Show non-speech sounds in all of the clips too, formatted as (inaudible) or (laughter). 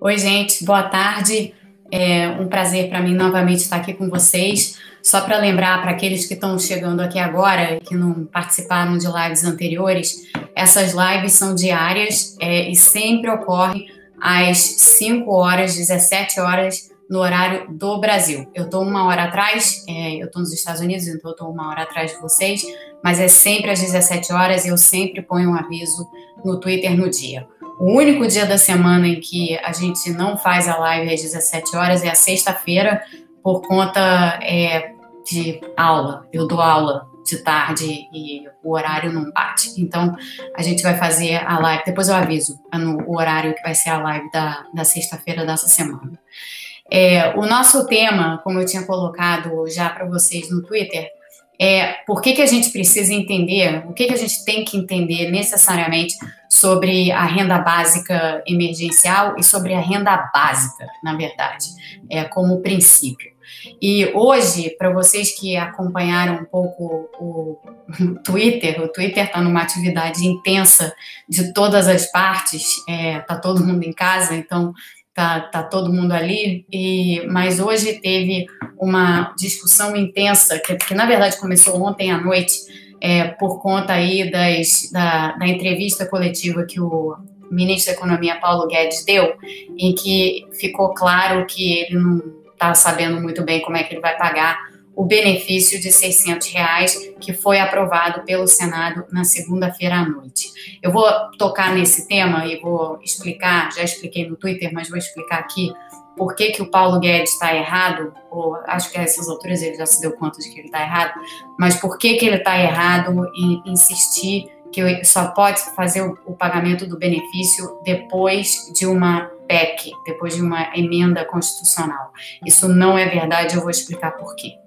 Oi, gente, boa tarde. É um prazer para mim novamente estar aqui com vocês. Só para lembrar para aqueles que estão chegando aqui agora, que não participaram de lives anteriores, essas lives são diárias é, e sempre ocorrem às 5 horas, 17 horas, no horário do Brasil. Eu estou uma hora atrás, é, eu estou nos Estados Unidos, então eu estou uma hora atrás de vocês, mas é sempre às 17 horas e eu sempre ponho um aviso no Twitter no dia. O único dia da semana em que a gente não faz a live às 17 horas é a sexta-feira, por conta é, de aula. Eu dou aula de tarde e o horário não bate. Então, a gente vai fazer a live, depois eu aviso no, o horário que vai ser a live da, da sexta-feira dessa semana. É, o nosso tema, como eu tinha colocado já para vocês no Twitter, é por que, que a gente precisa entender, o que, que a gente tem que entender necessariamente sobre a renda básica emergencial e sobre a renda básica, na verdade, é, como princípio. E hoje, para vocês que acompanharam um pouco o (laughs) Twitter, o Twitter está numa atividade intensa de todas as partes, está é, tá todo mundo em casa, então tá, tá todo mundo ali, e, mas hoje teve uma discussão intensa, que, que na verdade começou ontem à noite, é, por conta aí das, da, da entrevista coletiva que o ministro da Economia Paulo Guedes deu, em que ficou claro que ele não está sabendo muito bem como é que ele vai pagar o benefício de 600 reais que foi aprovado pelo Senado na segunda-feira à noite. Eu vou tocar nesse tema e vou explicar, já expliquei no Twitter, mas vou explicar aqui por que, que o Paulo Guedes está errado, ou acho que a essas alturas ele já se deu conta de que ele está errado, mas por que, que ele está errado em insistir que só pode fazer o, pagamento do benefício depois de uma PEC, depois de uma emenda constitucional. Isso não é verdade, eu vou explicar por quê.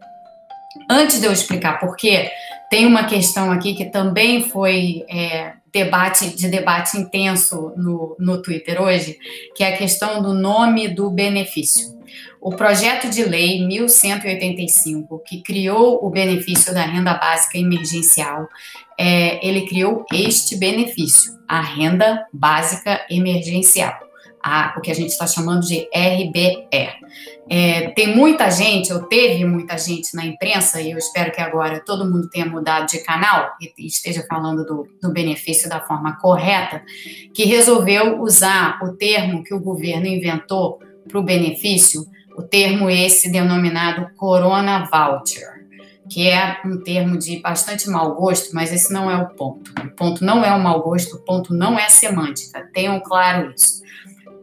Antes de eu explicar por quê, tem uma questão aqui que também foi é, debate de debate intenso no, no Twitter hoje, que é a questão do nome do benefício. O projeto de lei 1185, que criou o benefício da renda básica emergencial, é, ele criou este benefício, a renda básica emergencial a, o que a gente está chamando de RBE. É, tem muita gente, ou teve muita gente na imprensa, e eu espero que agora todo mundo tenha mudado de canal e esteja falando do, do benefício da forma correta, que resolveu usar o termo que o governo inventou para o benefício, o termo esse denominado Corona Voucher que é um termo de bastante mau gosto, mas esse não é o ponto. O ponto não é o mau gosto, o ponto não é a semântica. Tenham claro isso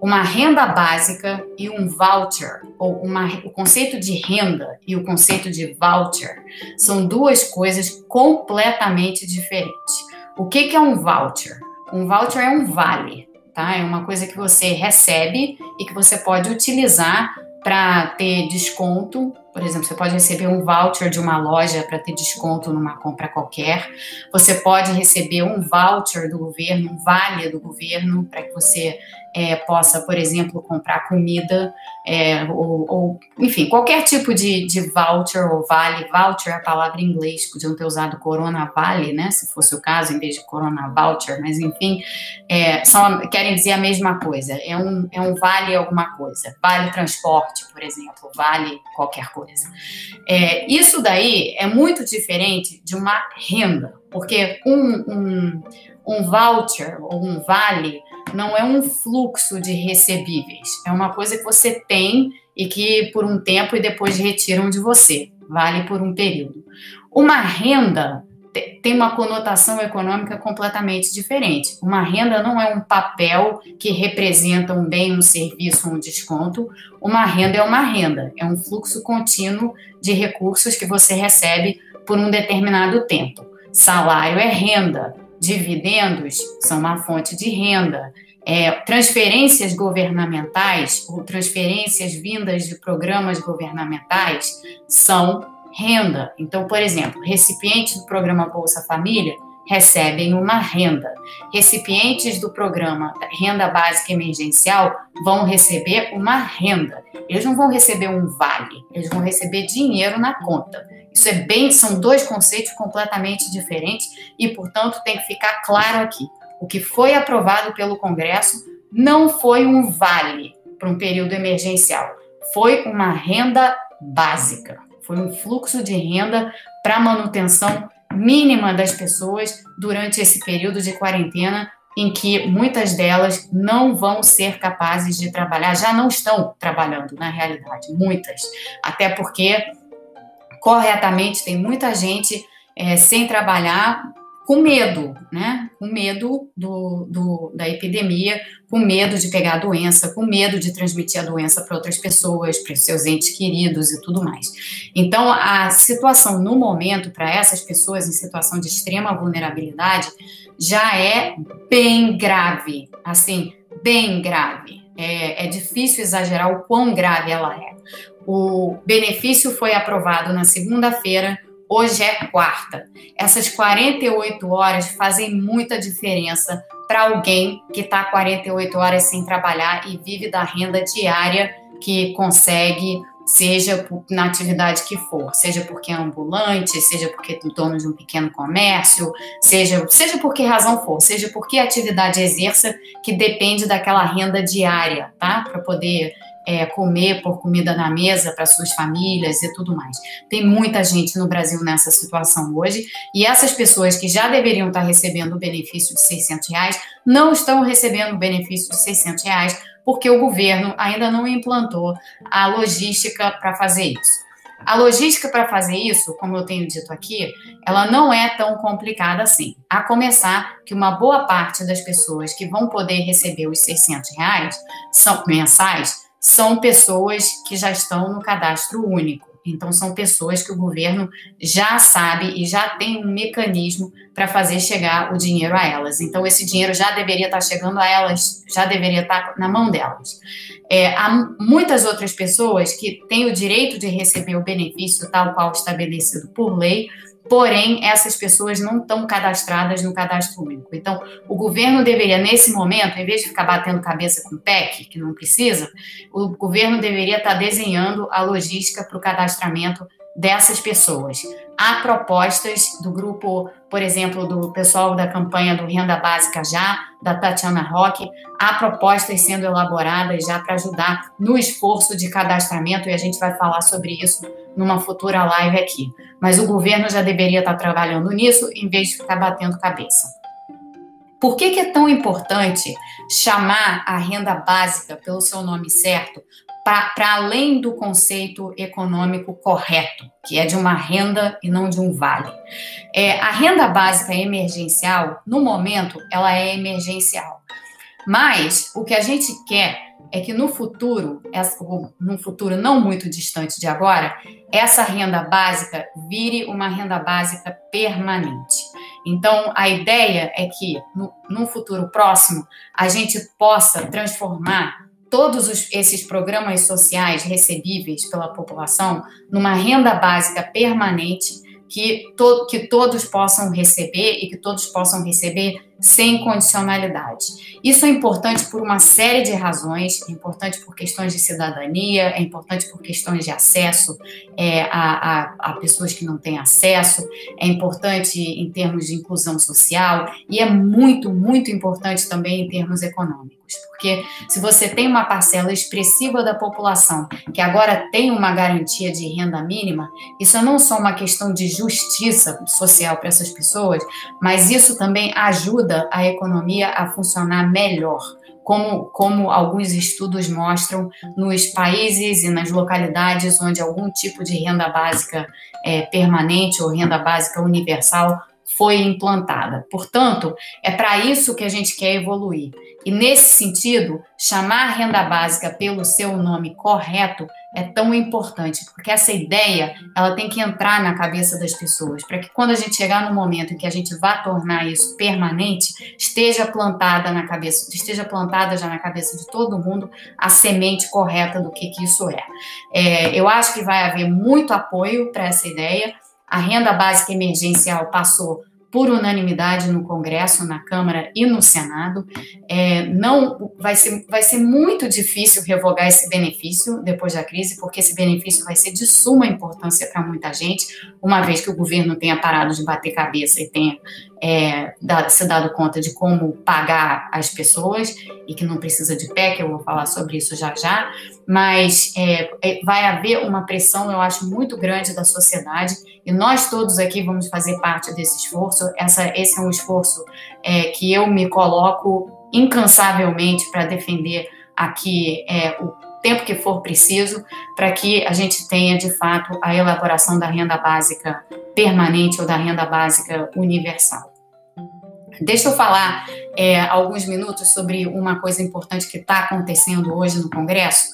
uma renda básica e um voucher, ou uma, o conceito de renda e o conceito de voucher são duas coisas completamente diferentes. O que, que é um voucher? Um voucher é um vale, tá? É uma coisa que você recebe e que você pode utilizar para ter desconto. Por exemplo, você pode receber um voucher de uma loja para ter desconto numa compra qualquer. Você pode receber um voucher do governo, um vale do governo, para que você é, possa, por exemplo, comprar comida, é, ou, ou, enfim, qualquer tipo de, de voucher ou vale. Voucher é a palavra em inglês, podiam ter usado Corona Vale, né, se fosse o caso, em vez de Corona Voucher, mas enfim, é, são, querem dizer a mesma coisa. É um, é um vale alguma coisa. Vale transporte, por exemplo, vale qualquer coisa. É, isso daí é muito diferente de uma renda, porque um, um, um voucher ou um vale não é um fluxo de recebíveis, é uma coisa que você tem e que por um tempo e depois retiram de você, vale por um período. Uma renda tem uma conotação econômica completamente diferente. Uma renda não é um papel que representa um bem, um serviço, um desconto. Uma renda é uma renda, é um fluxo contínuo de recursos que você recebe por um determinado tempo. Salário é renda, dividendos são uma fonte de renda. É, transferências governamentais ou transferências vindas de programas governamentais são renda. Então, por exemplo, recipientes do programa Bolsa Família recebem uma renda. Recipientes do programa Renda Básica Emergencial vão receber uma renda. Eles não vão receber um vale, eles vão receber dinheiro na conta. Isso é bem, são dois conceitos completamente diferentes e, portanto, tem que ficar claro aqui. O que foi aprovado pelo Congresso não foi um vale, para um período emergencial? Foi uma renda básica, foi um fluxo de renda para manutenção mínima das pessoas durante esse período de quarentena em que muitas delas não vão ser capazes de trabalhar, já não estão trabalhando na realidade, muitas. Até porque, corretamente, tem muita gente é, sem trabalhar com medo, né? Com medo do, do, da epidemia, com medo de pegar a doença, com medo de transmitir a doença para outras pessoas, para seus entes queridos e tudo mais. Então, a situação no momento para essas pessoas em situação de extrema vulnerabilidade já é bem grave, assim, bem grave. É, é difícil exagerar o quão grave ela é. O benefício foi aprovado na segunda-feira Hoje é quarta. Essas 48 horas fazem muita diferença para alguém que está 48 horas sem trabalhar e vive da renda diária que consegue, seja na atividade que for, seja porque é ambulante, seja porque é dono de um pequeno comércio, seja, seja por que razão for, seja porque a atividade exerça que depende daquela renda diária, tá? Para poder é, comer por comida na mesa para suas famílias e tudo mais. Tem muita gente no Brasil nessa situação hoje e essas pessoas que já deveriam estar recebendo o benefício de 600 reais não estão recebendo o benefício de 600 reais porque o governo ainda não implantou a logística para fazer isso. A logística para fazer isso, como eu tenho dito aqui, ela não é tão complicada assim. A começar que uma boa parte das pessoas que vão poder receber os 600 reais são mensais são pessoas que já estão no cadastro único. Então, são pessoas que o governo já sabe e já tem um mecanismo para fazer chegar o dinheiro a elas. Então, esse dinheiro já deveria estar chegando a elas, já deveria estar na mão delas. É, há muitas outras pessoas que têm o direito de receber o benefício tal qual estabelecido por lei, porém essas pessoas não estão cadastradas no cadastro único. Então, o governo deveria, nesse momento, em vez de ficar batendo cabeça com o PEC, que não precisa, o governo deveria estar desenhando a logística para o cadastramento dessas pessoas. Há propostas do grupo, por exemplo, do pessoal da campanha do Renda Básica Já, da Tatiana Roque, há propostas sendo elaboradas já para ajudar no esforço de cadastramento, e a gente vai falar sobre isso numa futura live aqui. Mas o governo já deveria estar trabalhando nisso em vez de ficar batendo cabeça. Por que, que é tão importante chamar a renda básica pelo seu nome certo, para além do conceito econômico correto, que é de uma renda e não de um vale? É, a renda básica emergencial, no momento, ela é emergencial. Mas o que a gente quer é que no futuro, num futuro não muito distante de agora, essa renda básica vire uma renda básica permanente. Então, a ideia é que, no, num futuro próximo, a gente possa transformar todos os, esses programas sociais recebíveis pela população numa renda básica permanente que, to, que todos possam receber e que todos possam receber sem condicionalidade. Isso é importante por uma série de razões, é importante por questões de cidadania, é importante por questões de acesso é, a, a, a, pessoas que não têm acesso, é importante em termos de inclusão social e é muito, muito importante também em termos econômicos. Porque se você tem uma parcela expressiva da população que agora tem uma garantia de renda mínima, isso é não só uma questão de justiça social para essas pessoas, mas isso também ajuda ajuda a economia a funcionar melhor, como, como alguns estudos mostram nos países e nas localidades onde algum tipo de renda básica é, permanente ou renda básica universal foi implantada. Portanto, é para isso que a gente quer evoluir. E nesse sentido, chamar a renda básica pelo seu nome correto é tão importante, porque essa ideia, ela tem que entrar na cabeça das pessoas, para que quando a gente chegar no momento em que a gente vá tornar isso permanente, esteja plantada na cabeça, esteja plantada já na cabeça de todo mundo a semente correta do que, que isso é. é eu acho que vai haver muito apoio para essa ideia. A renda básica emergencial passou por unanimidade no Congresso, na Câmara e no Senado. É, não vai ser, vai ser muito difícil revogar esse benefício depois da crise, porque esse benefício vai ser de suma importância para muita gente, uma vez que o governo tenha parado de bater cabeça e tenha é, se dado conta de como pagar as pessoas e que não precisa de PEC, eu vou falar sobre isso já já, mas é, é, vai haver uma pressão, eu acho, muito grande da sociedade e nós todos aqui vamos fazer parte desse esforço. Essa, esse é um esforço é, que eu me coloco incansavelmente para defender aqui é, o tempo que for preciso para que a gente tenha de fato a elaboração da renda básica permanente ou da renda básica universal. Deixa eu falar é, alguns minutos sobre uma coisa importante que está acontecendo hoje no Congresso.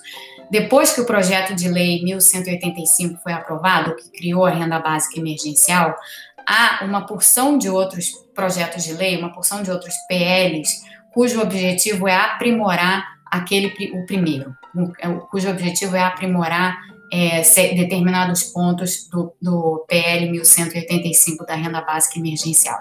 Depois que o projeto de lei 1185 foi aprovado, que criou a renda básica emergencial, há uma porção de outros projetos de lei, uma porção de outros PLs, cujo objetivo é aprimorar aquele o primeiro, é cujo objetivo é aprimorar é, determinados pontos do, do PL 1185 da renda básica emergencial.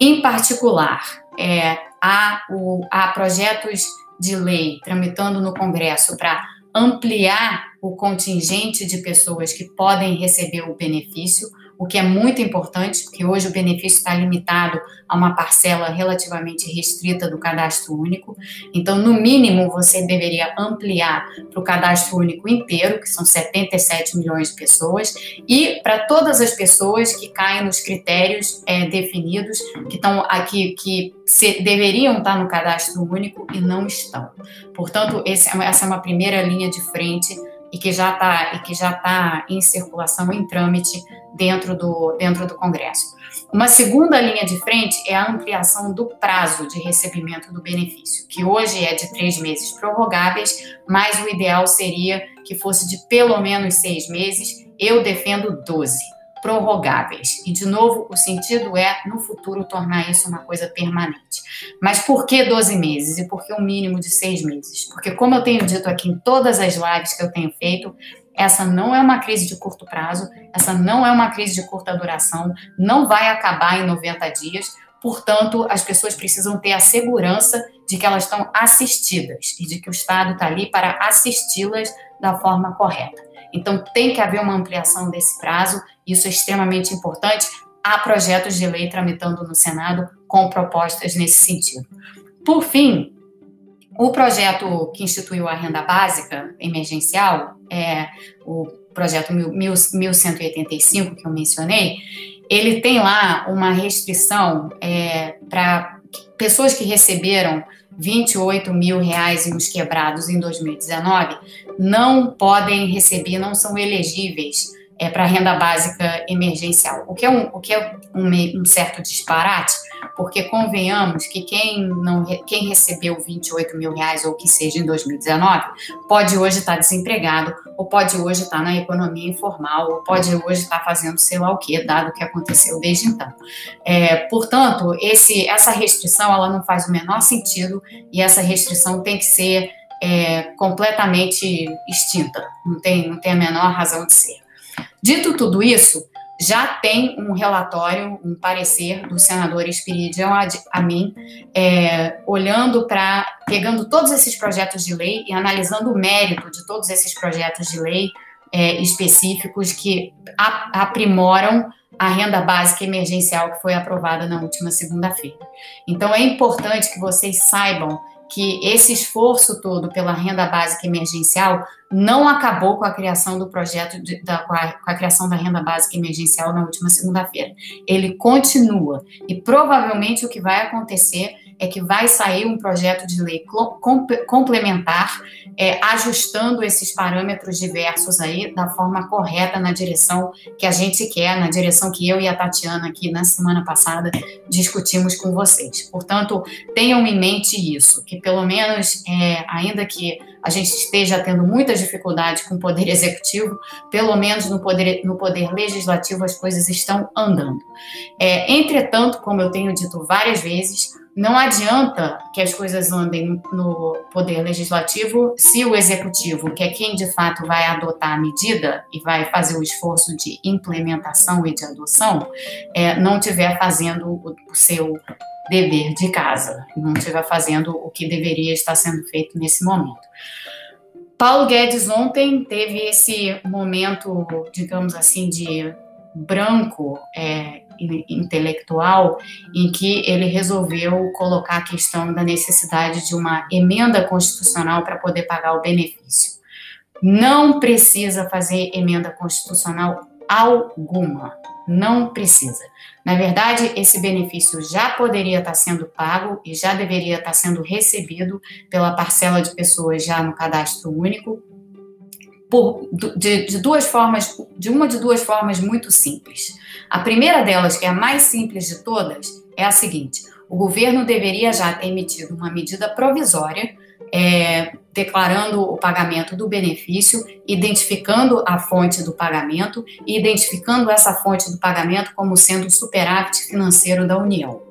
Em particular, é, há, o, há projetos de lei tramitando no Congresso para ampliar o contingente de pessoas que podem receber o benefício, o que é muito importante, porque hoje o benefício está limitado a uma parcela relativamente restrita do cadastro único. Então, no mínimo, você deveria ampliar para o cadastro único inteiro, que são 77 milhões de pessoas, e para todas as pessoas que caem nos critérios é, definidos, que estão aqui, que se, deveriam estar no cadastro único e não estão. Portanto, esse, essa é uma primeira linha de frente e que já está e que já está em circulação em trâmite dentro do dentro do Congresso. Uma segunda linha de frente é a ampliação do prazo de recebimento do benefício, que hoje é de três meses prorrogáveis, mas o ideal seria que fosse de pelo menos seis meses. Eu defendo 12 prorrogáveis. E, de novo, o sentido é, no futuro, tornar isso uma coisa permanente. Mas por que 12 meses? E por que um mínimo de seis meses? Porque, como eu tenho dito aqui em todas as lives que eu tenho feito, essa não é uma crise de curto prazo, essa não é uma crise de curta duração, não vai acabar em 90 dias. Portanto, as pessoas precisam ter a segurança de que elas estão assistidas e de que o Estado está ali para assisti-las da forma correta. Então, tem que haver uma ampliação desse prazo, isso é extremamente importante. Há projetos de lei tramitando no Senado com propostas nesse sentido. Por fim, o projeto que instituiu a renda básica emergencial, é o projeto 1185 que eu mencionei, ele tem lá uma restrição é, para pessoas que receberam 28 mil reais e uns quebrados em 2019 não podem receber, não são elegíveis é, para renda básica emergencial, o que é, um, o que é um, um, certo disparate, porque convenhamos que quem, não, quem recebeu 28 mil reais ou que seja em 2019 pode hoje estar desempregado, ou pode hoje estar na economia informal, ou pode hoje estar fazendo sei lá o que, dado o que aconteceu desde então. É, portanto, esse, essa restrição ela não faz o menor sentido e essa restrição tem que ser é, completamente extinta, não tem, não tem a menor razão de ser. Dito tudo isso, já tem um relatório, um parecer do senador Espiridião Amin, é, olhando para, pegando todos esses projetos de lei e analisando o mérito de todos esses projetos de lei é, específicos que aprimoram a renda básica emergencial que foi aprovada na última segunda-feira. Então é importante que vocês saibam que esse esforço todo pela renda básica emergencial não acabou com a criação do projeto, de, da, com, a, com a criação da renda básica emergencial na última segunda-feira. Ele continua e provavelmente o que vai acontecer é que vai sair um projeto de lei complementar, é, ajustando esses parâmetros diversos aí da forma correta na direção que a gente quer, na direção que eu e a Tatiana aqui na semana passada discutimos com vocês. Portanto, tenham em mente isso, que pelo menos, é, ainda que a gente esteja tendo muitas dificuldades com o poder executivo, pelo menos no poder, no poder legislativo as coisas estão andando. É, entretanto, como eu tenho dito várias vezes, não adianta que as coisas andem no poder legislativo se o executivo, que é quem de fato vai adotar a medida e vai fazer o esforço de implementação e de adoção, é, não estiver fazendo o, o seu dever de casa, não estiver fazendo o que deveria estar sendo feito nesse momento. Paulo Guedes ontem teve esse momento, digamos assim, de branco é, intelectual em que ele resolveu colocar a questão da necessidade de uma emenda constitucional para poder pagar o benefício. Não precisa fazer emenda constitucional alguma. Não precisa. Na verdade, esse benefício já poderia estar sendo pago e já deveria estar sendo recebido pela parcela de pessoas já no cadastro único por, de, de, duas formas, de uma de duas formas muito simples. A primeira delas, que é a mais simples de todas, é a seguinte: o governo deveria já ter emitido uma medida provisória é, declarando o pagamento do benefício, identificando a fonte do pagamento e identificando essa fonte do pagamento como sendo o superávit financeiro da União.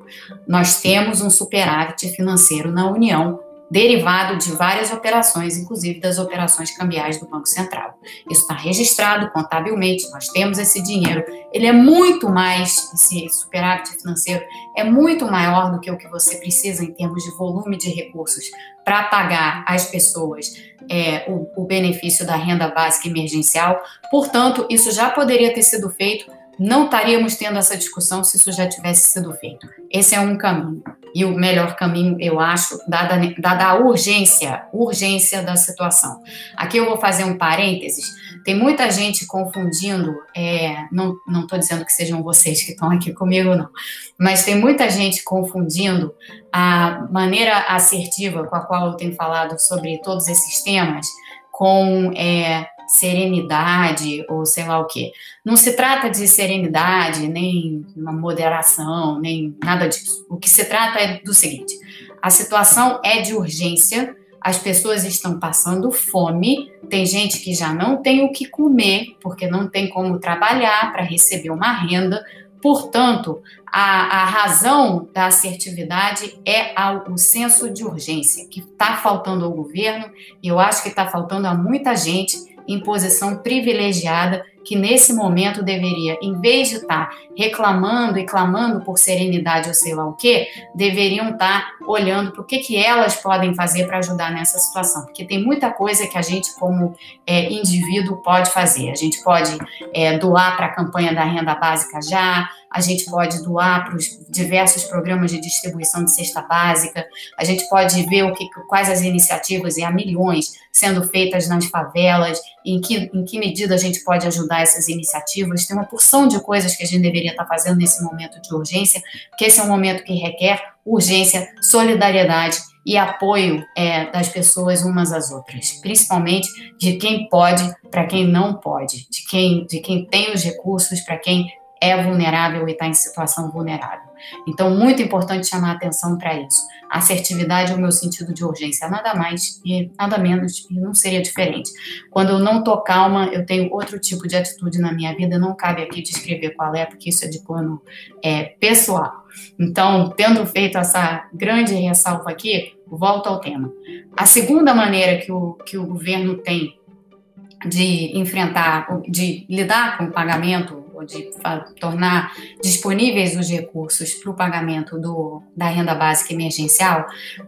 Nós temos um superávit financeiro na União derivado de várias operações, inclusive das operações cambiais do Banco Central. Isso está registrado contabilmente, nós temos esse dinheiro. Ele é muito mais, esse superávit financeiro é muito maior do que o que você precisa em termos de volume de recursos para pagar às pessoas é, o, o benefício da renda básica emergencial. Portanto, isso já poderia ter sido feito não estaríamos tendo essa discussão se isso já tivesse sido feito. Esse é um caminho. E o melhor caminho, eu acho, dada, dada a urgência, urgência da situação. Aqui eu vou fazer um parênteses. Tem muita gente confundindo, é, não estou dizendo que sejam vocês que estão aqui comigo, não, mas tem muita gente confundindo a maneira assertiva com a qual eu tenho falado sobre todos esses temas com é, serenidade ou sei lá o quê. Não se trata de serenidade, nem uma moderação, nem nada disso. O que se trata é do seguinte: a situação é de urgência, as pessoas estão passando fome, tem gente que já não tem o que comer, porque não tem como trabalhar para receber uma renda. Portanto, a, a, razão da assertividade é o senso de urgência, que está faltando ao governo, e eu acho que está faltando a muita gente em posição privilegiada que nesse momento deveria, em vez de estar reclamando e clamando por serenidade ou sei lá o que, deveriam estar olhando para o que, que elas podem fazer para ajudar nessa situação. Porque tem muita coisa que a gente, como é, indivíduo, pode fazer. A gente pode é, doar para a campanha da renda básica já, a gente pode doar para os diversos programas de distribuição de cesta básica, a gente pode ver o que, quais as iniciativas, e há milhões sendo feitas nas favelas, em que, em que medida a gente pode ajudar essas iniciativas. Tem uma porção de coisas que a gente deveria estar fazendo nesse momento de urgência, porque esse é um momento que requer urgência, solidariedade e apoio é, das pessoas umas às outras, principalmente de quem pode para quem não pode, de quem, de quem tem os recursos para quem é vulnerável e está em situação vulnerável. Então, muito importante chamar atenção para isso. Assertividade é o meu sentido de urgência, nada mais e nada menos, e não seria diferente. Quando eu não estou calma, eu tenho outro tipo de atitude na minha vida, não cabe aqui descrever qual é, porque isso é de plano é, pessoal. Então, tendo feito essa grande ressalva aqui, volto ao tema. A segunda maneira que o, que o governo tem de enfrentar, de lidar com o pagamento ou de tornar disponíveis os recursos para o pagamento do, da renda básica emergencial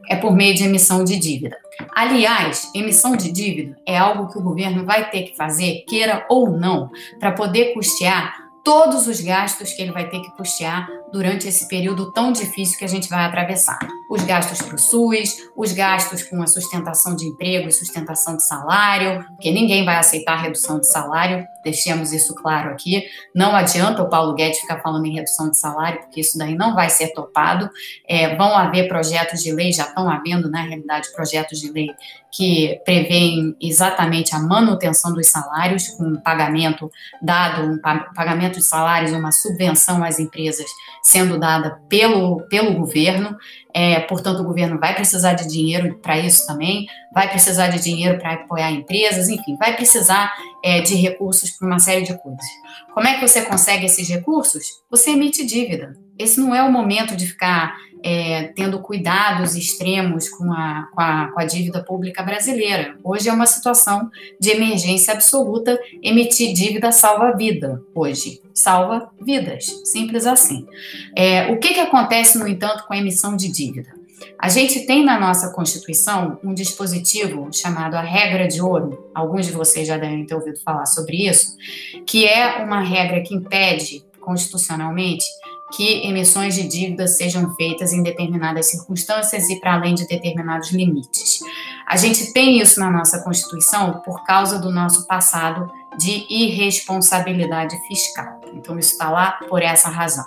é por meio de emissão de dívida. Aliás, emissão de dívida é algo que o governo vai ter que fazer, queira ou não, para poder custear todos os gastos que ele vai ter que custear durante esse período tão difícil que a gente vai atravessar. Os gastos para o SUS, os gastos com a sustentação de emprego e sustentação de salário, porque ninguém vai aceitar redução de salário, deixemos isso claro aqui. Não adianta o Paulo Guedes ficar falando em redução de salário, porque isso daí não vai ser topado. É, vão haver projetos de lei, já estão havendo, na realidade, projetos de lei que prevêem exatamente a manutenção dos salários, com um pagamento dado, um pagamento de salários, uma subvenção às empresas sendo dada pelo, pelo governo. É, portanto, o governo vai precisar de dinheiro para isso também, vai precisar de dinheiro para apoiar empresas, enfim, vai precisar é, de recursos para uma série de coisas. Como é que você consegue esses recursos? Você emite dívida. Esse não é o momento de ficar é, tendo cuidados extremos com a, com, a, com a dívida pública brasileira. Hoje é uma situação de emergência absoluta. Emitir dívida salva vida hoje. Salva vidas. Simples assim. É, o que, que acontece, no entanto, com a emissão de dívida? A gente tem na nossa Constituição um dispositivo chamado a regra de ouro, alguns de vocês já devem ter ouvido falar sobre isso, que é uma regra que impede constitucionalmente que emissões de dívida sejam feitas em determinadas circunstâncias e para além de determinados limites. A gente tem isso na nossa Constituição por causa do nosso passado de irresponsabilidade fiscal. Então, isso está lá por essa razão.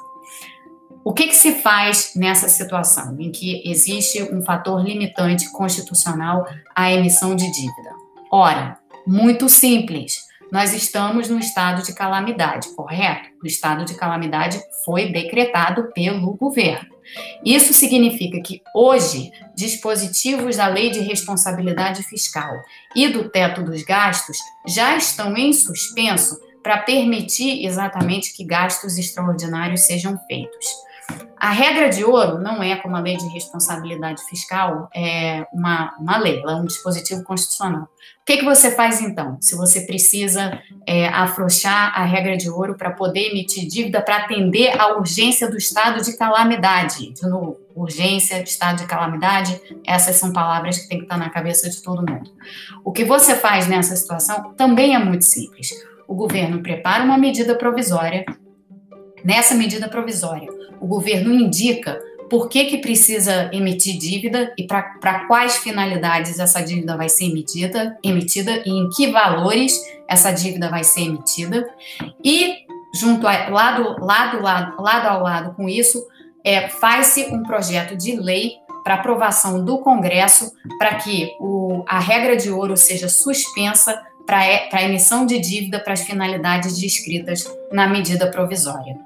O que, que, se faz nessa situação em que existe um fator limitante constitucional à emissão de dívida? Ora, muito simples. Nós estamos no estado de calamidade, correto? O estado de calamidade foi decretado pelo governo. Isso significa que hoje dispositivos da Lei de Responsabilidade Fiscal e do teto dos gastos já estão em suspenso para permitir exatamente que gastos extraordinários sejam feitos. A regra de ouro não é, como a lei de responsabilidade fiscal, é uma, uma lei, ela é um dispositivo constitucional. O que, que você faz então, se você precisa é, afrouxar a regra de ouro para poder emitir dívida para atender à urgência do estado de calamidade? De novo, urgência, estado de calamidade, essas são palavras que tem que estar na cabeça de todo mundo. O que você faz nessa situação também é muito simples. O governo prepara uma medida provisória. Nessa medida provisória, o governo indica por que, que precisa emitir dívida e para quais finalidades essa dívida vai ser emitida, emitida e em que valores essa dívida vai ser emitida. E, junto a, lado, lado, lado, lado ao lado com isso, é, faz-se um projeto de lei para aprovação do Congresso para que o, a regra de ouro seja suspensa para a emissão de dívida para as finalidades descritas na medida provisória.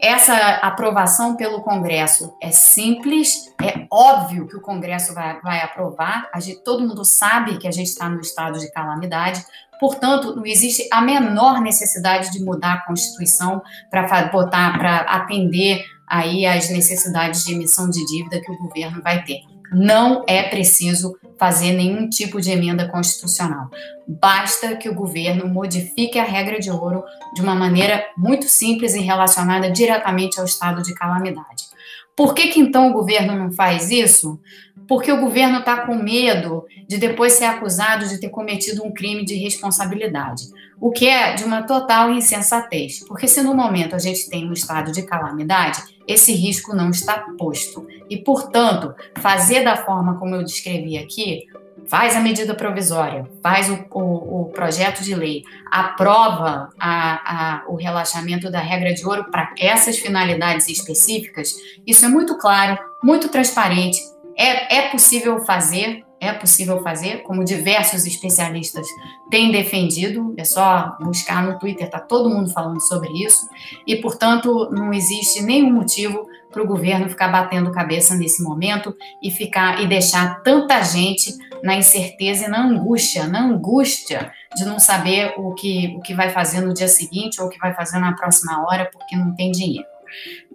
Essa aprovação pelo Congresso é simples, é óbvio que o Congresso vai, vai aprovar, gente, todo mundo sabe que a gente está no estado de calamidade, portanto, não existe a menor necessidade de mudar a Constituição para para atender aí as necessidades de emissão de dívida que o governo vai ter. Não é preciso fazer nenhum tipo de emenda constitucional. Basta que o governo modifique a regra de ouro de uma maneira muito simples e relacionada diretamente ao estado de calamidade. Por que, que então o governo não faz isso? Porque o governo está com medo de depois ser acusado de ter cometido um crime de responsabilidade, o que é de uma total insensatez. Porque se no momento a gente tem um estado de calamidade, esse risco não está posto. E, portanto, fazer da forma como eu descrevi aqui, faz a medida provisória, faz o, o, o projeto de lei, aprova a, a, o relaxamento da regra de ouro para essas finalidades específicas, isso é muito claro, muito transparente, é, é possível fazer, é possível fazer, como diversos especialistas têm defendido, é só buscar no Twitter, está todo mundo falando sobre isso, e, portanto, não existe nenhum motivo para o governo ficar batendo cabeça nesse momento e ficar e deixar tanta gente na incerteza e na angústia, na angústia de não saber o que, o que vai fazer no dia seguinte ou o que vai fazer na próxima hora porque não tem dinheiro.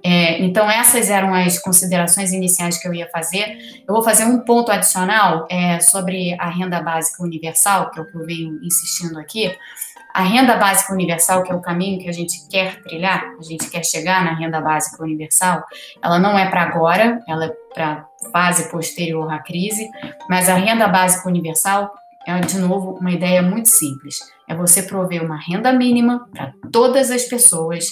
É, então, essas eram as considerações iniciais que eu ia fazer. Eu vou fazer um ponto adicional é, sobre a renda básica universal, que é o que eu venho insistindo aqui. A renda básica universal, que é o caminho que a gente quer trilhar, a gente quer chegar na renda básica universal, ela não é para agora, ela é para fase posterior à crise, mas a renda básica universal é, de novo, uma ideia muito simples. É você prover uma renda mínima para todas as pessoas,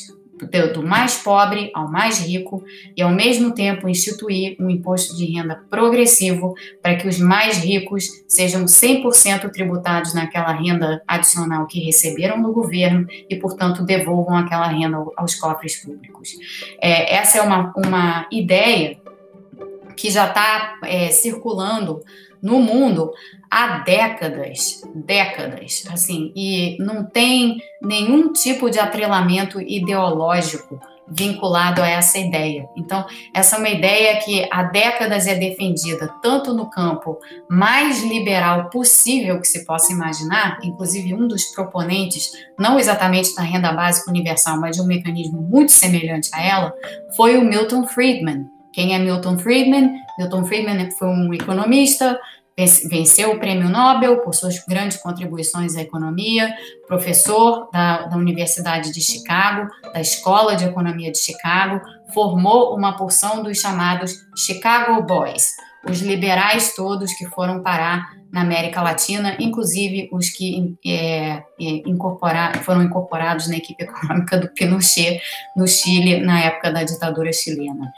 do mais pobre ao mais rico e, ao mesmo tempo, instituir um imposto de renda progressivo para que os mais ricos sejam 100% tributados naquela renda adicional que receberam do governo e, portanto, devolvam aquela renda aos cofres públicos. É, essa é uma, uma ideia que já está é, circulando no mundo há décadas, décadas, assim, e não tem nenhum tipo de atrelamento ideológico vinculado a essa ideia. Então, essa é uma ideia que há décadas é defendida tanto no campo mais liberal possível que se possa imaginar, inclusive um dos proponentes, não exatamente da renda básica universal, mas de um mecanismo muito semelhante a ela, foi o Milton Friedman. Quem é Milton Friedman? Milton Friedman foi um economista, venceu o prêmio Nobel por suas grandes contribuições à economia, professor da, da, Universidade de Chicago, da Escola de Economia de Chicago, formou uma porção dos chamados Chicago Boys. os liberais todos que foram parar na América Latina, inclusive os que é, é, incorporar, foram incorporados na equipe (laughs) econômica do Pinochet no Chile na época da ditadura chilena.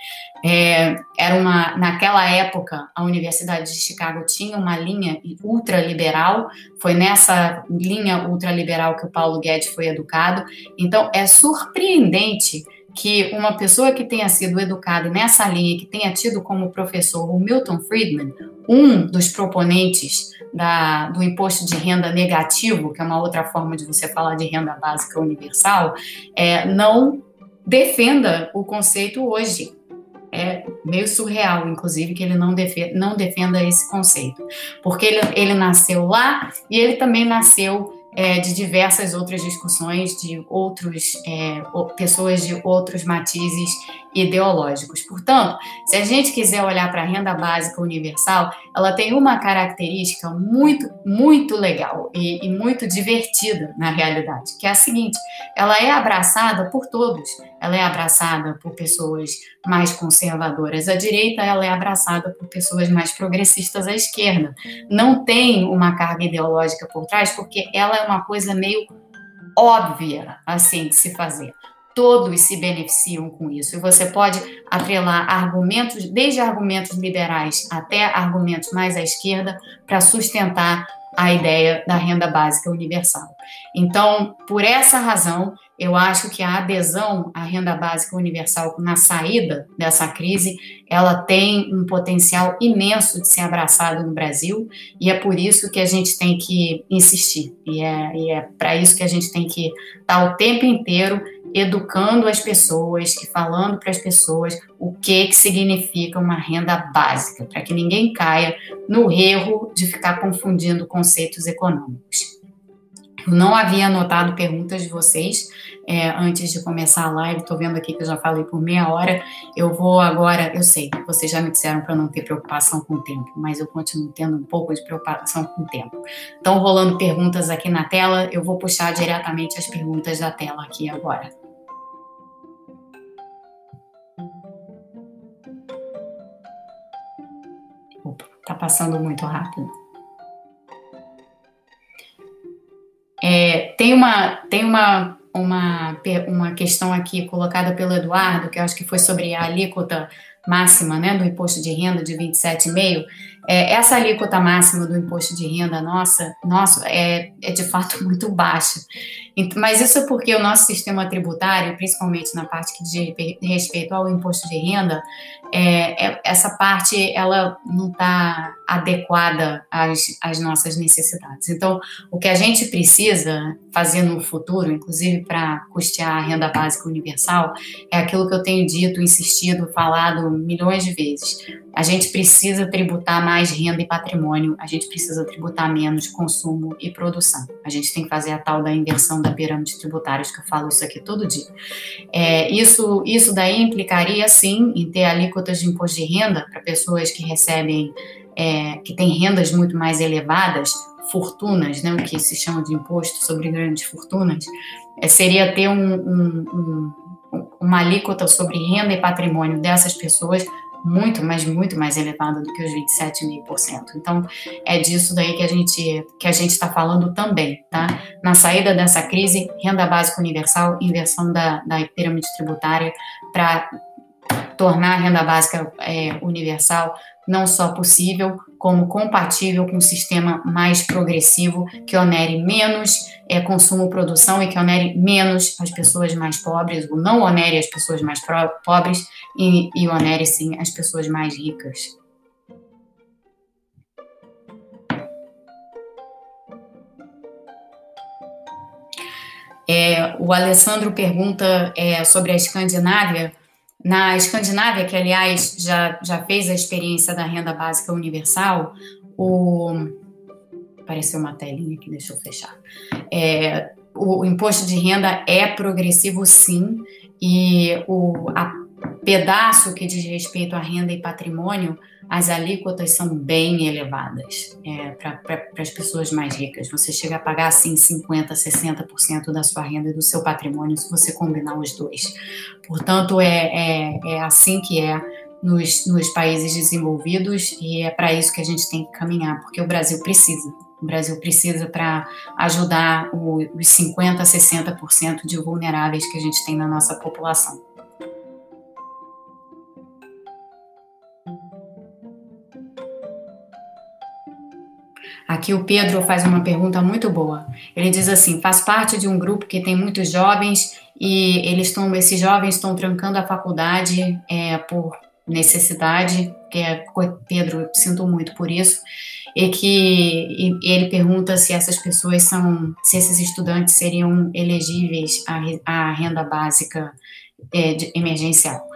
É, era uma, naquela época, a Universidade de Chicago tinha uma linha ultraliberal, foi nessa linha ultraliberal que o Paulo Guedes foi educado. Então, é surpreendente que uma pessoa que tenha sido educada nessa linha, que tenha tido como professor o Milton Friedman, um dos proponentes da, do imposto de renda negativo, que é uma outra forma de você falar de renda básica universal, é, não defenda o conceito hoje. É meio surreal, inclusive, que ele não, defenda, não defenda esse conceito. Porque ele, ele nasceu lá e ele também nasceu é, de diversas outras discussões de outros é, pessoas de outros matizes ideológicos. Portanto, se a gente quiser olhar para a renda básica universal, ela tem uma característica muito, muito legal e, e, muito divertida na realidade, que é a seguinte: ela é abraçada por todos. Ela é abraçada por pessoas mais conservadoras à direita, ela é abraçada por pessoas mais progressistas à esquerda. Não tem uma carga ideológica por trás, porque ela é uma coisa meio óbvia assim de se fazer todos se beneficiam com isso. E você pode atrelar argumentos, desde argumentos liberais até argumentos mais à esquerda, para sustentar a ideia da renda básica universal. Então, por essa razão, eu acho que a adesão à renda básica universal na saída dessa crise, ela tem um potencial imenso de ser abraçada no Brasil e é por isso que a gente tem que insistir e é, e é para isso que a gente tem que estar o tempo inteiro educando as pessoas e falando para as pessoas o que, que significa uma renda básica, para que ninguém caia no erro de ficar confundindo conceitos econômicos. Não havia anotado perguntas de vocês é, antes de começar a live. Estou vendo aqui que eu já falei por meia hora. Eu vou agora, eu sei, vocês já me disseram para não ter preocupação com o tempo, mas eu continuo tendo um pouco de preocupação com o tempo. Estão rolando perguntas aqui na tela. Eu vou puxar diretamente as perguntas da tela aqui agora. Opa, tá passando muito rápido. É, tem uma, tem uma, uma, uma questão aqui colocada pelo Eduardo, que eu acho que foi sobre a alíquota máxima né, do imposto de renda de 27,5%. É, essa alíquota máxima do imposto de renda nossa, nossa é, é de fato (laughs) muito baixa. Mas isso é porque o nosso sistema tributário, principalmente na parte que diz respeito ao imposto de renda, é, é, essa parte ela não está adequada às, às nossas necessidades. Então, o que a gente precisa fazer no futuro, inclusive para custear a renda básica universal, é aquilo que eu tenho dito, insistido, falado milhões de vezes. A gente precisa tributar mais renda e patrimônio, a gente precisa tributar menos consumo e produção. A gente tem que fazer a tal da inversão da pirâmide tributária, que eu falo isso aqui todo dia. É, isso, isso daí implicaria, sim, em ter alíquotas de imposto de renda para pessoas que recebem, é, que têm rendas muito mais elevadas, fortunas, né, o que se chama de imposto sobre grandes fortunas, é, seria ter um, um, um, uma alíquota sobre renda e patrimônio dessas pessoas muito, mas muito mais elevada do que os 27,5%. Então, é disso daí que a gente que a gente está falando também, tá? Na saída dessa crise, renda básica universal, inversão da, da pirâmide tributária para tornar a renda básica é, universal não só possível, como compatível com um sistema mais progressivo que onere menos é, consumo produção e que onere menos as pessoas mais pobres, ou não onere as pessoas mais pobres e, e onere sim as pessoas mais ricas. É, o Alessandro pergunta é, sobre a Escandinávia. Na Escandinávia, que aliás já, já fez a experiência da renda básica universal, o. Apareceu uma telinha aqui, deixa eu fechar. É, o, imposto de renda é progressivo, sim, e o a pedaço que diz respeito à renda e patrimônio as alíquotas são bem elevadas é, para as pessoas mais ricas. Você chega a pagar assim 50%, 60% da sua renda e do seu patrimônio se você combinar os dois. Portanto, é, é, é assim que é. nos, nos países desenvolvidos e é para isso que a gente tem que caminhar, porque o Brasil precisa. O Brasil precisa para ajudar os 50%, 60% de vulneráveis que a gente tem na nossa população. Aqui o Pedro faz uma pergunta muito boa. Ele diz assim: faz parte de um grupo que tem muitos jovens e eles estão, esses jovens estão trancando a faculdade é, por necessidade. Que é, Pedro, sinto muito por isso e que e ele pergunta se essas pessoas são, se esses estudantes seriam elegíveis à, à renda básica é, emergencial.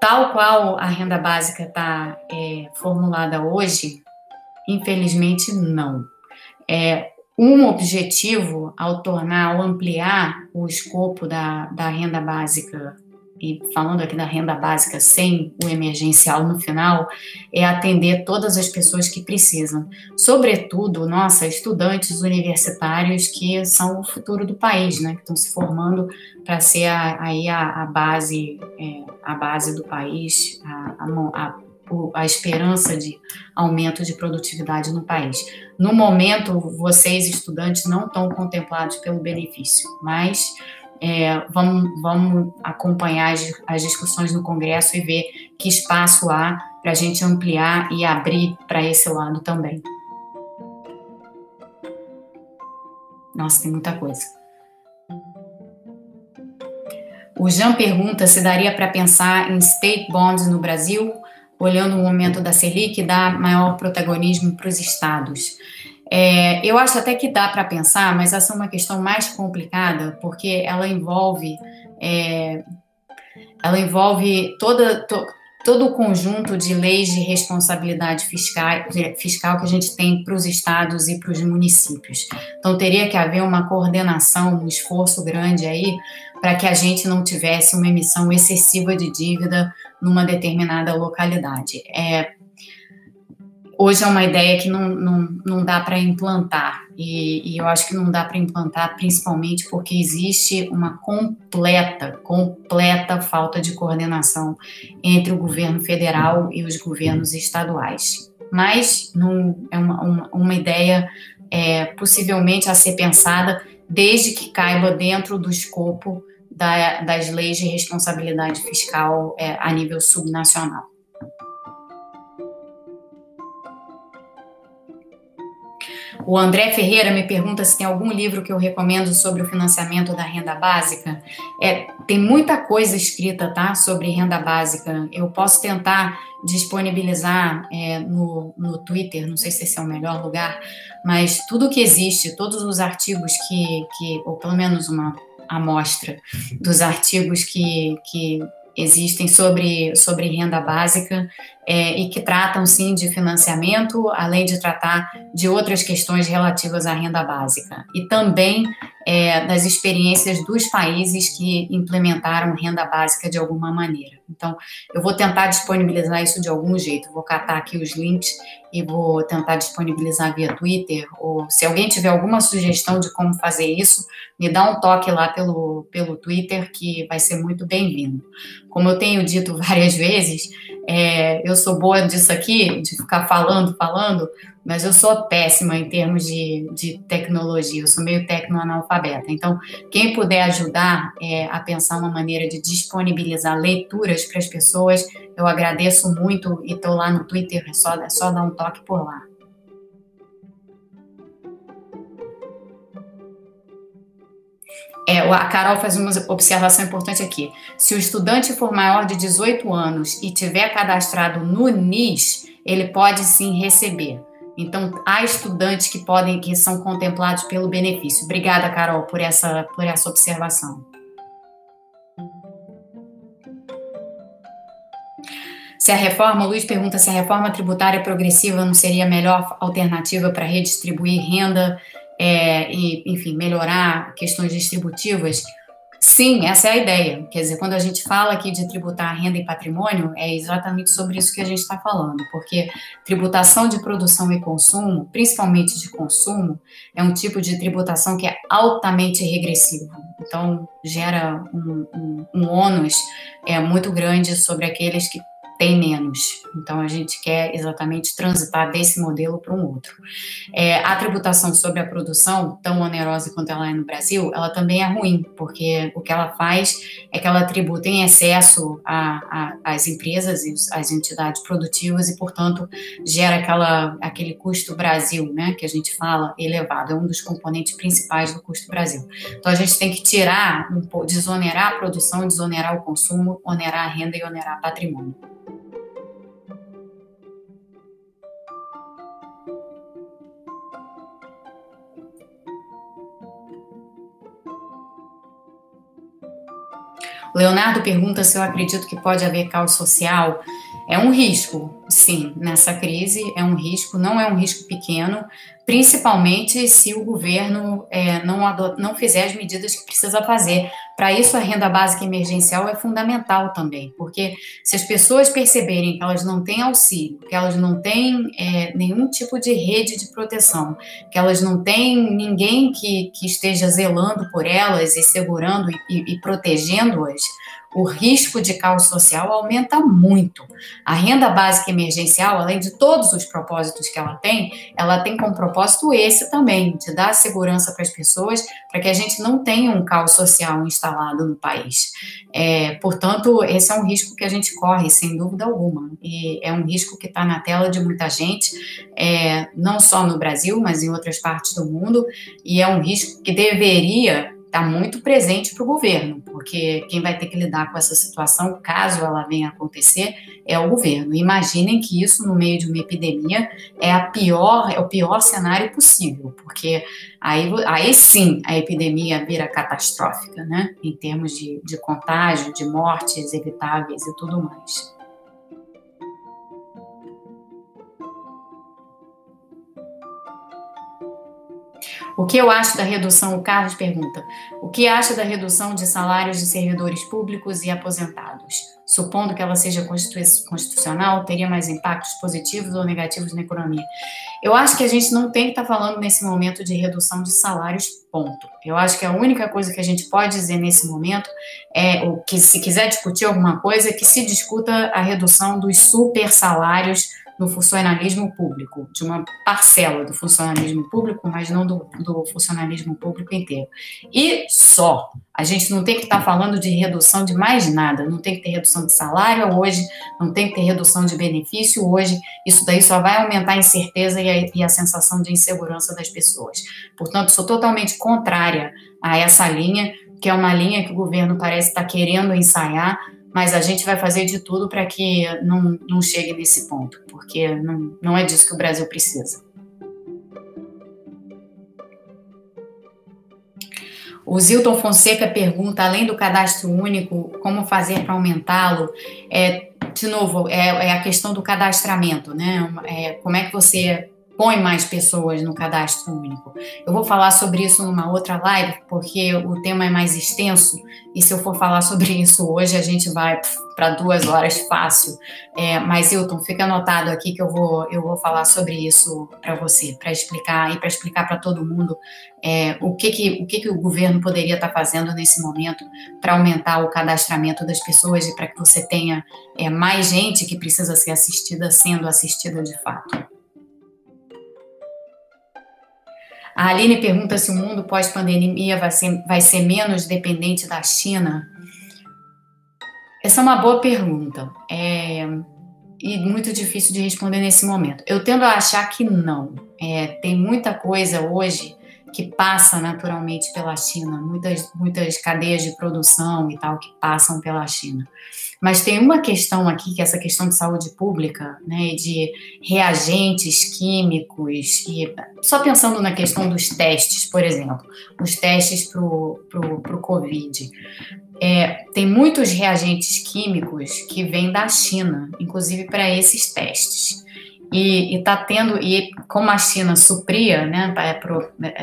Tal qual a renda básica está é, formulada hoje, infelizmente não. É, um objetivo ao tornar, ao ampliar o escopo da, da renda básica e falando aqui da renda básica sem o emergencial no final, é atender todas as pessoas que precisam. Sobretudo, nossa, estudantes universitários que são o futuro do país, né? Que estão se formando para ser a, aí a, a base, é, a base do país, a, a, a esperança de aumento de produtividade no país. No momento, vocês, estudantes, não estão contemplados pelo benefício, mas é, vamos, vamos acompanhar as, as discussões no Congresso e ver que espaço há para a gente ampliar e abrir para esse lado também. Nossa, tem muita coisa. O Jean pergunta se daria para pensar em state bonds no Brasil, olhando o momento da Selic, dar maior protagonismo para os estados. É, eu acho até que dá para pensar, mas essa é uma questão mais complicada, porque ela envolve, é, ela envolve toda, to, todo o conjunto de leis de responsabilidade fiscal, fiscal que a gente tem para os estados e para os municípios. Então, teria que haver uma coordenação, um esforço grande aí, para que a gente não tivesse uma emissão excessiva de dívida numa determinada localidade. É, hoje é uma ideia que não, não, não dá para implantar. E, e, eu acho que não dá para implantar principalmente porque existe uma completa, completa falta de coordenação entre o governo federal e os governos estaduais. Mas não, é uma, uma, uma ideia é, possivelmente a ser pensada desde que caiba dentro do escopo da, das leis de responsabilidade fiscal é, a nível subnacional. O André Ferreira me pergunta se tem algum livro que eu recomendo sobre o financiamento da renda básica. É, tem muita coisa escrita, tá, sobre renda básica. Eu posso tentar disponibilizar é, no, no Twitter, não sei se esse é o melhor lugar, mas tudo que existe, todos os artigos que, que ou pelo menos uma amostra dos artigos que, que existem sobre, sobre renda básica é, e que tratam sim de financiamento, além de tratar de outras questões relativas à renda básica. E também é, das experiências dos países que implementaram renda básica de alguma maneira. Então, eu vou tentar disponibilizar isso de algum jeito, vou catar aqui os links e vou tentar disponibilizar via Twitter, ou se alguém tiver alguma sugestão de como fazer isso, me dá um toque lá pelo, pelo Twitter, que vai ser muito bem-vindo. Como eu tenho dito (laughs) várias vezes, é, eu sou boa disso aqui, de ficar falando, falando, mas eu sou péssima em termos de, de tecnologia, eu sou meio tecno-analfabeta. Então, quem puder ajudar é, a pensar uma maneira de disponibilizar leituras para as pessoas, eu agradeço muito e estou lá no Twitter, é só, é só dar um toque por lá. É, a Carol faz uma observação importante aqui. Se o estudante for maior de 18 anos e tiver cadastrado no NIS, ele pode sim receber. Então, há estudantes que podem, que são contemplados pelo benefício. Obrigada, Carol, por essa, por essa observação. Se a reforma, Luiz pergunta se a reforma tributária progressiva não seria a melhor alternativa para redistribuir renda é, e, enfim, melhorar questões distributivas. Sim, essa é a ideia. Quer dizer, quando a gente fala aqui de tributar renda e patrimônio, é exatamente sobre isso que a gente está falando, porque tributação de produção e consumo, principalmente de consumo, é um tipo de tributação que é altamente regressivo. Então, gera um, um, um ônus é, muito grande sobre aqueles que tem menos. Então, a gente quer exatamente transitar desse modelo para um outro. É, a tributação sobre a produção, tão onerosa quanto ela é no Brasil, ela também é ruim, porque o que ela faz é que ela tributa em excesso as empresas e as entidades produtivas e, portanto, gera aquela, aquele custo Brasil, né, que a gente fala, elevado. É um dos componentes principais do custo Brasil. Então, a gente tem que tirar, desonerar a produção, desonerar o consumo, onerar a renda e onerar patrimônio. Leonardo pergunta se eu acredito que pode haver caos social. É um risco, sim, nessa crise é um risco, não é um risco pequeno, principalmente se o governo é, não, não fizer as medidas que precisa fazer. Para isso, a renda básica emergencial é fundamental também, porque se as pessoas perceberem que elas não têm auxílio, que elas não têm é, nenhum tipo de rede de proteção, que elas não têm ninguém que, que esteja zelando por elas e segurando e, e protegendo-as, o risco de caos social aumenta muito. A renda básica emergencial, além de todos os propósitos que ela tem, ela tem como propósito esse também, de dar segurança para as pessoas, para que a gente não tenha um caos social instalado no país. É, portanto, esse é um risco que a gente corre, sem dúvida alguma, e é um risco que está na tela de muita gente, é, não só no Brasil, mas em outras partes do mundo, e é um risco que deveria está muito presente para o governo, porque quem vai ter que lidar com essa situação, caso ela venha acontecer, é o governo. Imaginem que isso, no meio de uma epidemia, é a pior, é o pior cenário possível, porque aí, aí sim a epidemia vira catastrófica, né? Em termos de, de contágio, de mortes evitáveis e tudo mais. O que eu acho da redução, o Carlos pergunta, o que acha da redução de salários de servidores públicos e aposentados? Supondo que ela seja constitucional, teria mais impactos positivos ou negativos na economia? Eu acho que a gente não tem que estar tá falando nesse momento de redução de salários, ponto. Eu acho que a única coisa que a gente pode dizer nesse momento é, o que se quiser discutir alguma coisa, que se discuta a redução dos super salários no funcionalismo público, de uma parcela do funcionalismo público, mas não do, do funcionalismo público inteiro. E só. A gente não tem que estar falando de redução de mais nada, não tem que ter redução de salário hoje, não tem que ter redução de benefício hoje, isso daí só vai aumentar a incerteza e a, e a sensação de insegurança das pessoas. Portanto, sou totalmente contrária a essa linha, que é uma linha que o governo parece estar querendo ensaiar, mas a gente vai fazer de tudo para que não, não chegue nesse ponto, porque não, não é disso que o Brasil precisa. O Zilton Fonseca pergunta, além do cadastro único, como fazer para aumentá-lo? É, de novo, é, é, a questão do cadastramento, né? É, como é que você põe mais pessoas no cadastro único. Eu vou falar sobre isso numa outra live, porque o tema é mais extenso, e se eu for falar sobre isso hoje, a gente vai para duas horas fácil. É, mas, Hilton, fica anotado aqui que eu vou, eu vou falar sobre isso para você, para explicar e para explicar para todo mundo é, o, que, que, o que, que o governo poderia estar tá fazendo nesse momento para aumentar o cadastramento das pessoas e para que você tenha é, mais gente que precisa ser assistida sendo assistida de fato. A Aline pergunta se o mundo pós-pandemia vai ser, vai ser menos dependente da China. Essa é uma boa pergunta. É, e muito difícil de responder nesse momento. Eu tendo a achar que não. É, tem muita coisa hoje que passa naturalmente pela China, muitas, muitas cadeias de produção e tal que passam pela China. Mas tem uma questão aqui, que é essa questão de saúde pública, né, de reagentes químicos, e só pensando na questão dos testes, por exemplo, os testes para o Covid. É, tem muitos reagentes químicos que vêm da China, inclusive para esses testes. E está tendo, e como a China supria, né,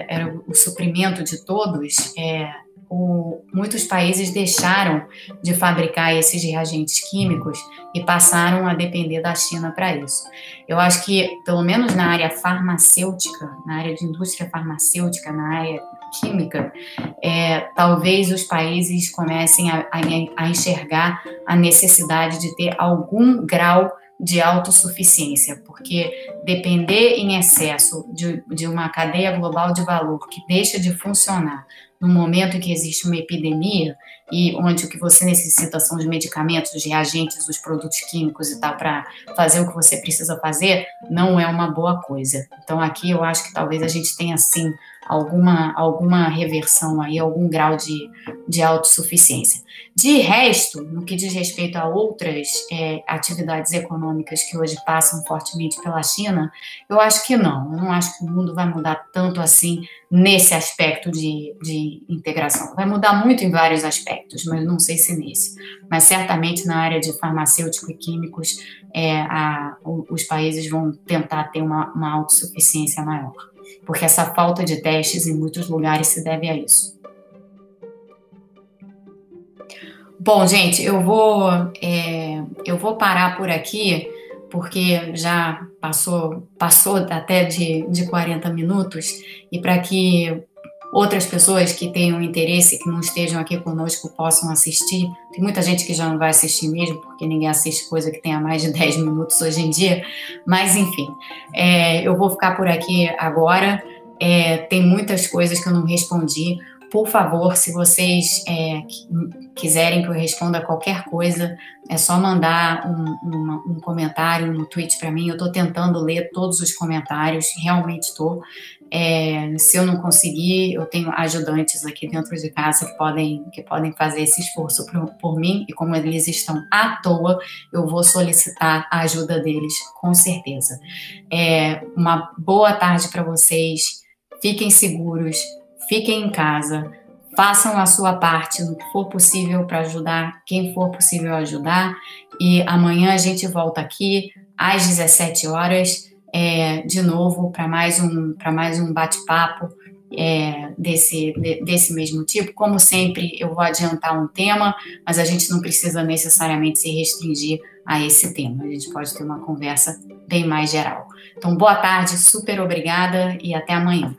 era o suprimento de todos, é, o, muitos países deixaram de fabricar esses reagentes químicos e passaram a depender da China para isso. Eu acho que, pelo menos na área farmacêutica, na área de indústria farmacêutica, na área química, é, talvez os países comecem a, a, a enxergar a necessidade de ter algum grau de autossuficiência, porque depender em excesso de, de uma cadeia global de valor que deixa de funcionar no momento em que existe uma epidemia e onde o que você necessita são os medicamentos, os reagentes, os produtos químicos e tal para fazer o que você precisa fazer, não é uma boa coisa. Então aqui eu acho que talvez a gente tenha sim alguma, alguma reversão aí, algum grau de, de autossuficiência. De resto, no que diz respeito a outras é, atividades econômicas que hoje passam fortemente pela China, eu acho que não. Eu não acho que o mundo vai mudar tanto assim nesse aspecto de, de integração. Vai mudar muito em vários aspectos, mas não sei se nesse. Mas certamente na área de farmacêutico e químicos, é, a, os países vão tentar ter uma, uma autossuficiência maior porque essa falta de testes em muitos lugares se deve a isso. Bom, gente, eu vou é, eu vou parar por aqui porque já passou passou até de, de 40 minutos e para que outras pessoas que tenham interesse, que não estejam aqui conosco, possam assistir. Tem muita gente que já não vai assistir mesmo, porque ninguém assiste coisa que tenha mais de (laughs) 10 minutos hoje em dia. Mas, enfim, é, eu vou ficar por aqui agora. É, tem muitas coisas que eu não respondi. Por favor, se vocês é, quiserem que eu responda qualquer coisa, é só mandar um, um comentário no tweet para mim. Eu estou tentando ler todos os comentários, realmente estou. É, se eu não conseguir, eu tenho ajudantes aqui dentro de casa que podem, que podem fazer esse esforço por, por mim, e como eles estão à toa, eu vou solicitar a ajuda deles, com certeza. É, uma boa tarde para vocês, fiquem seguros, fiquem em casa, façam a sua parte no que for possível para ajudar quem for possível ajudar, e amanhã a gente volta aqui às 17 horas é, de novo para mais um para mais um bate-papo é, desse, de, desse mesmo tipo. Como sempre, eu vou adiantar um tema, mas a gente não precisa necessariamente se restringir a esse tema. A gente pode ter uma conversa bem mais geral. Então, boa tarde, super obrigada e até amanhã.